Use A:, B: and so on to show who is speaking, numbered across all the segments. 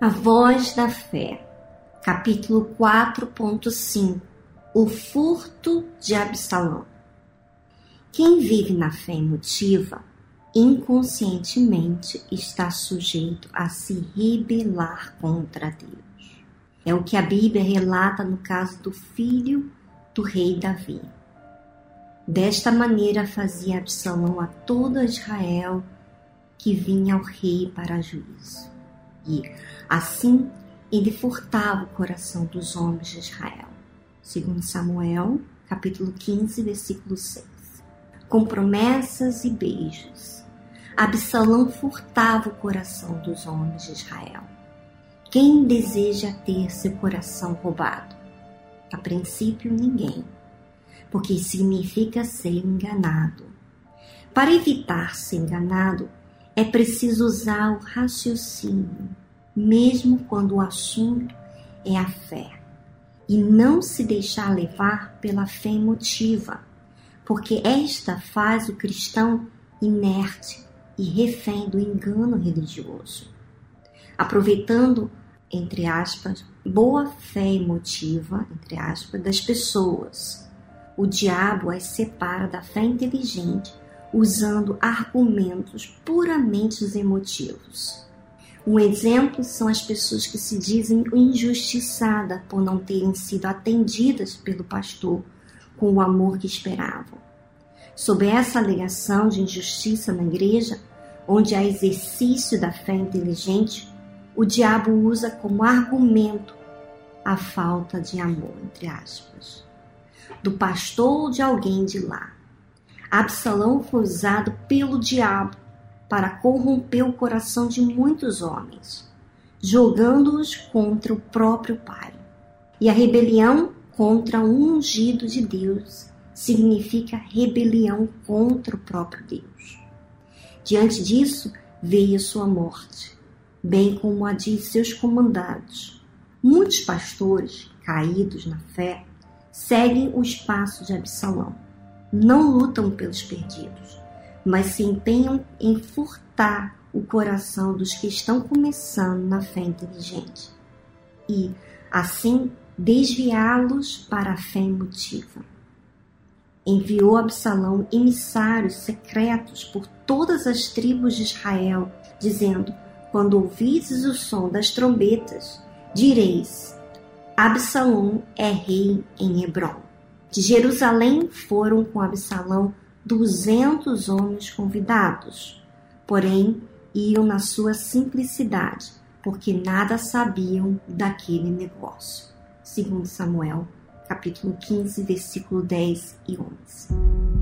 A: A Voz da Fé, capítulo 4.5 O furto de Absalão. Quem vive na fé emotiva, inconscientemente está sujeito a se rebelar contra Deus. É o que a Bíblia relata no caso do filho do rei Davi. Desta maneira fazia Absalão a todo Israel que vinha ao rei para juízo. E assim ele furtava o coração dos homens de Israel. Segundo Samuel, capítulo 15, versículo 6. Com promessas e beijos, Absalão furtava o coração dos homens de Israel. Quem deseja ter seu coração roubado? A princípio, ninguém, porque significa ser enganado. Para evitar ser enganado, é preciso usar o raciocínio, mesmo quando o assunto é a fé, e não se deixar levar pela fé emotiva, porque esta faz o cristão inerte e refém do engano religioso. Aproveitando, entre aspas, boa fé emotiva, entre aspas, das pessoas, o diabo as separa da fé inteligente usando argumentos puramente emotivos. Um exemplo são as pessoas que se dizem injustiçadas por não terem sido atendidas pelo pastor com o amor que esperavam. Sob essa alegação de injustiça na igreja, onde há exercício da fé inteligente, o diabo usa como argumento a falta de amor, entre aspas, do pastor ou de alguém de lá. Absalão foi usado pelo diabo para corromper o coração de muitos homens, jogando-os contra o próprio pai. E a rebelião contra o ungido de Deus significa rebelião contra o próprio Deus. Diante disso, veio sua morte, bem como a de seus comandados. Muitos pastores, caídos na fé, seguem os passos de Absalão não lutam pelos perdidos, mas se empenham em furtar o coração dos que estão começando na fé inteligente e, assim, desviá-los para a fé emotiva. Enviou Absalão emissários secretos por todas as tribos de Israel, dizendo: Quando ouvides o som das trombetas, direis: Absalão é rei em Hebron. De Jerusalém foram com Absalão duzentos homens convidados, porém iam na sua simplicidade, porque nada sabiam daquele negócio. Segundo Samuel, capítulo 15, versículo 10 e 11.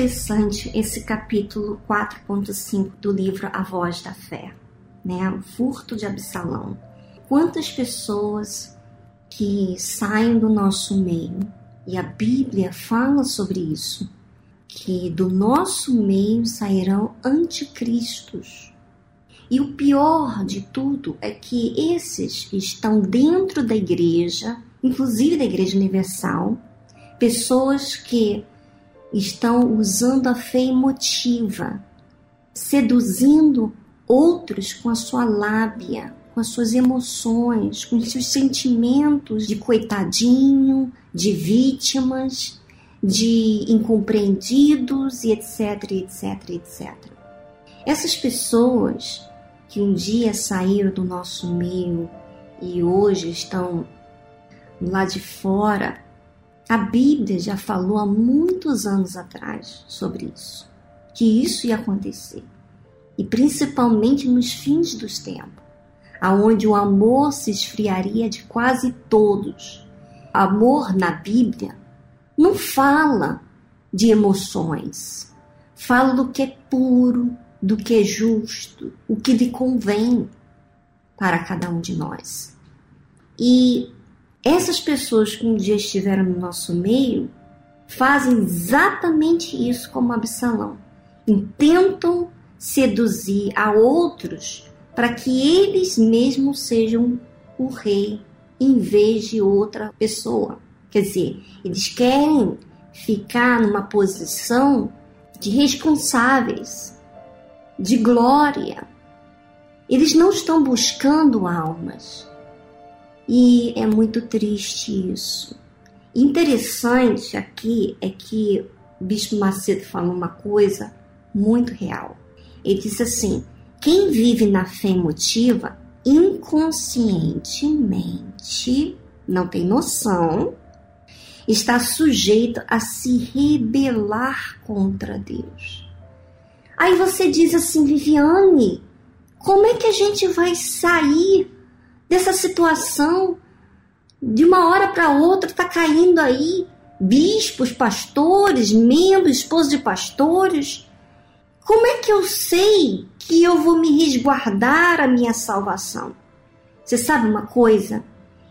A: Interessante esse capítulo 4.5 do livro A Voz da Fé, né? O furto de Absalão. Quantas pessoas que saem do nosso meio, e a Bíblia fala sobre isso, que do nosso meio sairão anticristos. E o pior de tudo é que esses estão dentro da igreja, inclusive da Igreja Universal, pessoas que estão usando a fé emotiva, seduzindo outros com a sua lábia, com as suas emoções, com os seus sentimentos de coitadinho, de vítimas, de incompreendidos e etc, etc, etc. Essas pessoas que um dia saíram do nosso meio e hoje estão lá de fora, a Bíblia já falou há muitos anos atrás sobre isso, que isso ia acontecer. E principalmente nos fins dos tempos aonde o amor se esfriaria de quase todos. Amor na Bíblia não fala de emoções, fala do que é puro, do que é justo, o que lhe convém para cada um de nós. E essas pessoas que um dia estiveram no nosso meio fazem exatamente isso como Absalão. Intentam seduzir a outros para que eles mesmos sejam o rei em vez de outra pessoa. Quer dizer, eles querem ficar numa posição de responsáveis, de glória. Eles não estão buscando almas. E é muito triste isso. Interessante aqui é que o Bispo Macedo falou uma coisa muito real. Ele disse assim: quem vive na fé emotiva inconscientemente, não tem noção, está sujeito a se rebelar contra Deus. Aí você diz assim, Viviane, como é que a gente vai sair dessa situação? De uma hora para outra está caindo aí bispos, pastores, membros, esposos de pastores. Como é que eu sei que eu vou me resguardar a minha salvação. Você sabe uma coisa?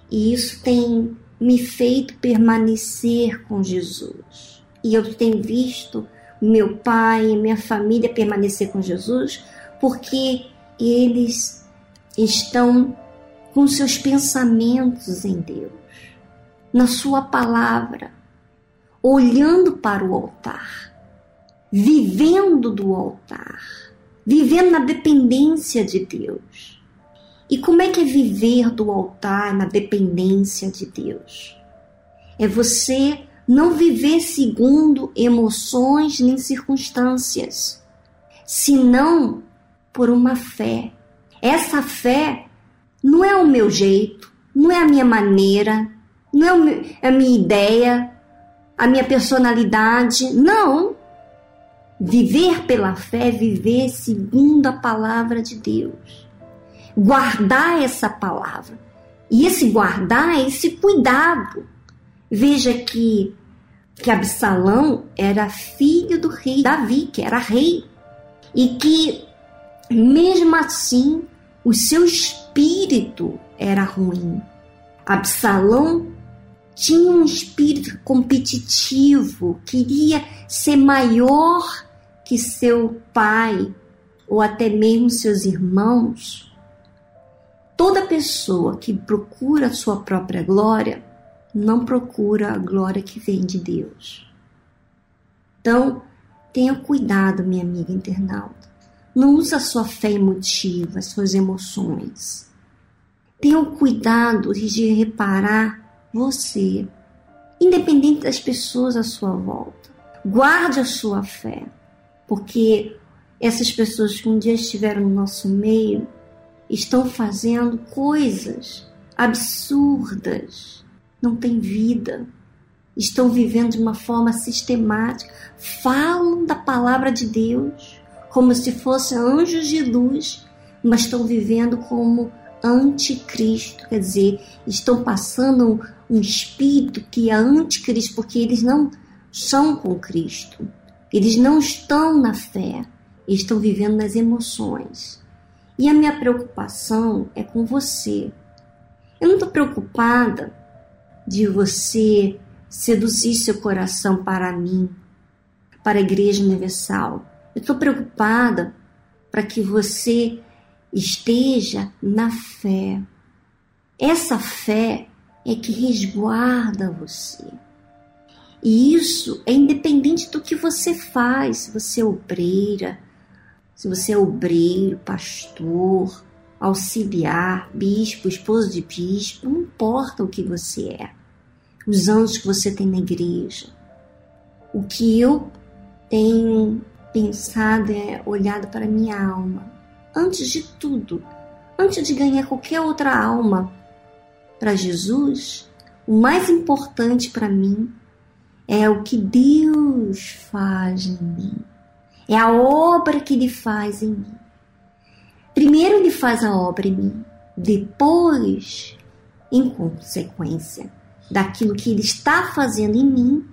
A: E isso tem me feito permanecer com Jesus. E eu tenho visto meu pai e minha família permanecer com Jesus porque eles estão com seus pensamentos em Deus, na Sua palavra, olhando para o altar, vivendo do altar vivendo na dependência de Deus. E como é que é viver do altar na dependência de Deus? É você não viver segundo emoções nem circunstâncias, senão por uma fé. Essa fé não é o meu jeito, não é a minha maneira, não é a minha ideia, a minha personalidade, não. Viver pela fé é viver segundo a palavra de Deus. Guardar essa palavra. E esse guardar é esse cuidado. Veja que, que Absalão era filho do rei Davi, que era rei. E que, mesmo assim, o seu espírito era ruim. Absalão tinha um espírito competitivo, queria ser maior que seu pai ou até mesmo seus irmãos, toda pessoa que procura a sua própria glória não procura a glória que vem de Deus. Então, tenha cuidado, minha amiga internauta. Não use a sua fé emotiva, suas emoções. Tenha cuidado de reparar você, independente das pessoas à sua volta. Guarde a sua fé porque essas pessoas que um dia estiveram no nosso meio estão fazendo coisas absurdas, não têm vida, estão vivendo de uma forma sistemática, falam da palavra de Deus como se fossem anjos de luz, mas estão vivendo como anticristo, quer dizer, estão passando um espírito que é anticristo, porque eles não são com Cristo Eles não estão na fé, estão vivendo nas emoções. E a minha preocupação é com você. Eu não estou preocupada de você seduzir seu coração para mim, para a Igreja Universal. Eu estou preocupada para que você esteja na fé. Essa fé é que resguarda você. E isso é independente do que você faz, se você é obreira, se você é obreiro, pastor, auxiliar, bispo, esposo de bispo, não importa o que você é, os anos que você tem na igreja. O que eu tenho pensado é olhado para minha alma. Antes de tudo, antes de ganhar qualquer outra alma para Jesus, o mais importante para mim é o que Deus faz em mim. É a obra que Ele faz em mim. Primeiro Ele faz a obra em mim, depois, em consequência daquilo que Ele está fazendo em mim,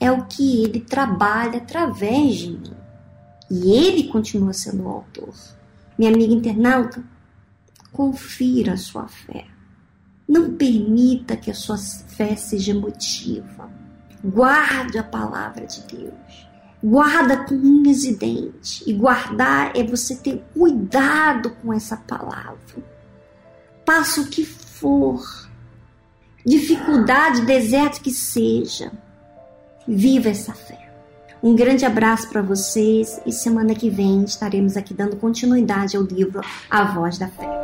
A: é o que Ele trabalha através de mim. E Ele continua sendo o autor. Minha amiga internauta, confira a sua fé. Não permita que a sua fé seja emotiva Guarde a palavra de Deus. Guarda com unhas e dentes. E guardar é você ter cuidado com essa palavra. Passe o que for, dificuldade, deserto que seja, viva essa fé. Um grande abraço para vocês e semana que vem estaremos aqui dando continuidade ao livro A Voz da Fé.